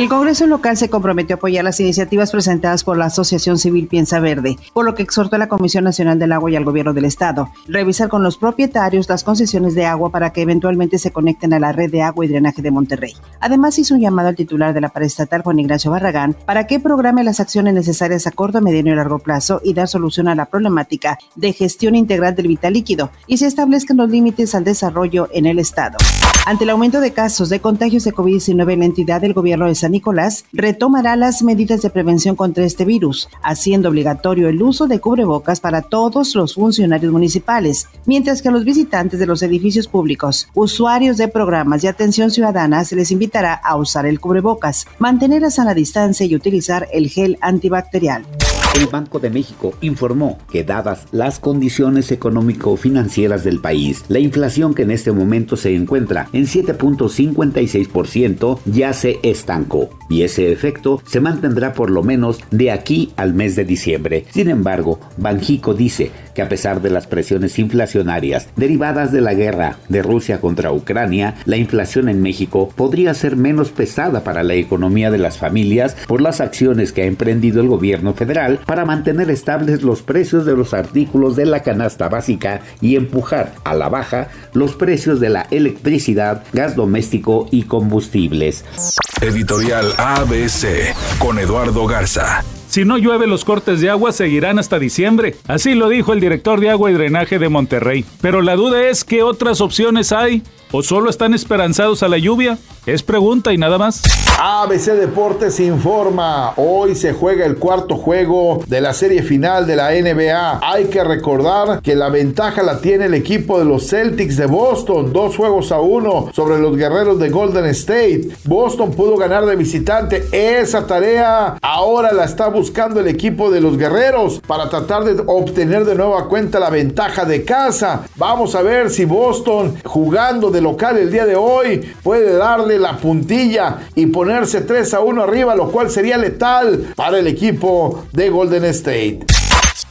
El Congreso local se comprometió a apoyar las iniciativas presentadas por la Asociación Civil Piensa Verde, por lo que exhortó a la Comisión Nacional del Agua y al Gobierno del Estado revisar con los propietarios las concesiones de agua para que eventualmente se conecten a la red de agua y drenaje de Monterrey. Además, hizo un llamado al titular de la paraestatal, Juan Ignacio Barragán, para que programe las acciones necesarias a corto, mediano y largo plazo y dar solución a la problemática de gestión integral del vital líquido y se establezcan los límites al desarrollo en el Estado. Ante el aumento de casos de contagios de COVID-19 en la entidad, del gobierno de San Nicolás retomará las medidas de prevención contra este virus, haciendo obligatorio el uso de cubrebocas para todos los funcionarios municipales, mientras que los visitantes de los edificios públicos, usuarios de programas de atención ciudadana, se les invitará a usar el cubrebocas, mantener a sana distancia y utilizar el gel antibacterial. El Banco de México informó que dadas las condiciones económico-financieras del país, la inflación que en este momento se encuentra en 7.56% ya se estancó y ese efecto se mantendrá por lo menos de aquí al mes de diciembre. Sin embargo, Banjico dice a pesar de las presiones inflacionarias derivadas de la guerra de Rusia contra Ucrania, la inflación en México podría ser menos pesada para la economía de las familias por las acciones que ha emprendido el gobierno federal para mantener estables los precios de los artículos de la canasta básica y empujar a la baja los precios de la electricidad, gas doméstico y combustibles. Editorial ABC con Eduardo Garza. Si no llueve, los cortes de agua seguirán hasta diciembre. Así lo dijo el director de agua y drenaje de Monterrey. Pero la duda es qué otras opciones hay. ¿O solo están esperanzados a la lluvia? Es pregunta y nada más. ABC Deportes informa. Hoy se juega el cuarto juego de la serie final de la NBA. Hay que recordar que la ventaja la tiene el equipo de los Celtics de Boston. Dos juegos a uno sobre los guerreros de Golden State. Boston pudo ganar de visitante. Esa tarea ahora la está buscando el equipo de los guerreros para tratar de obtener de nueva cuenta la ventaja de casa. Vamos a ver si Boston jugando de local el día de hoy puede darle la puntilla y ponerse 3 a 1 arriba, lo cual sería letal para el equipo de Golden State.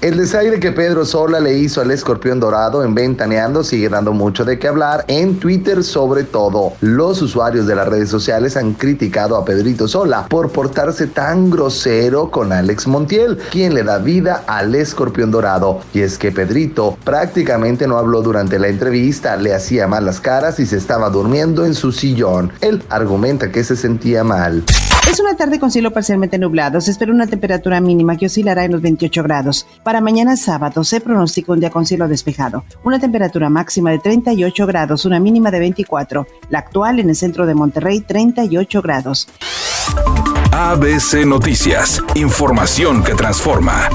El desaire que Pedro Sola le hizo al escorpión dorado en Ventaneando sigue dando mucho de qué hablar en Twitter sobre todo. Los usuarios de las redes sociales han criticado a Pedrito Sola por portarse tan grosero con Alex Montiel, quien le da vida al escorpión dorado. Y es que Pedrito prácticamente no habló durante la entrevista, le hacía malas caras y se estaba durmiendo en su sillón. Él argumenta que se sentía mal. Es una tarde con cielo parcialmente nublado. Se espera una temperatura mínima que oscilará en los 28 grados. Para mañana sábado se pronostica un día con cielo despejado. Una temperatura máxima de 38 grados, una mínima de 24. La actual en el centro de Monterrey, 38 grados. ABC Noticias. Información que transforma.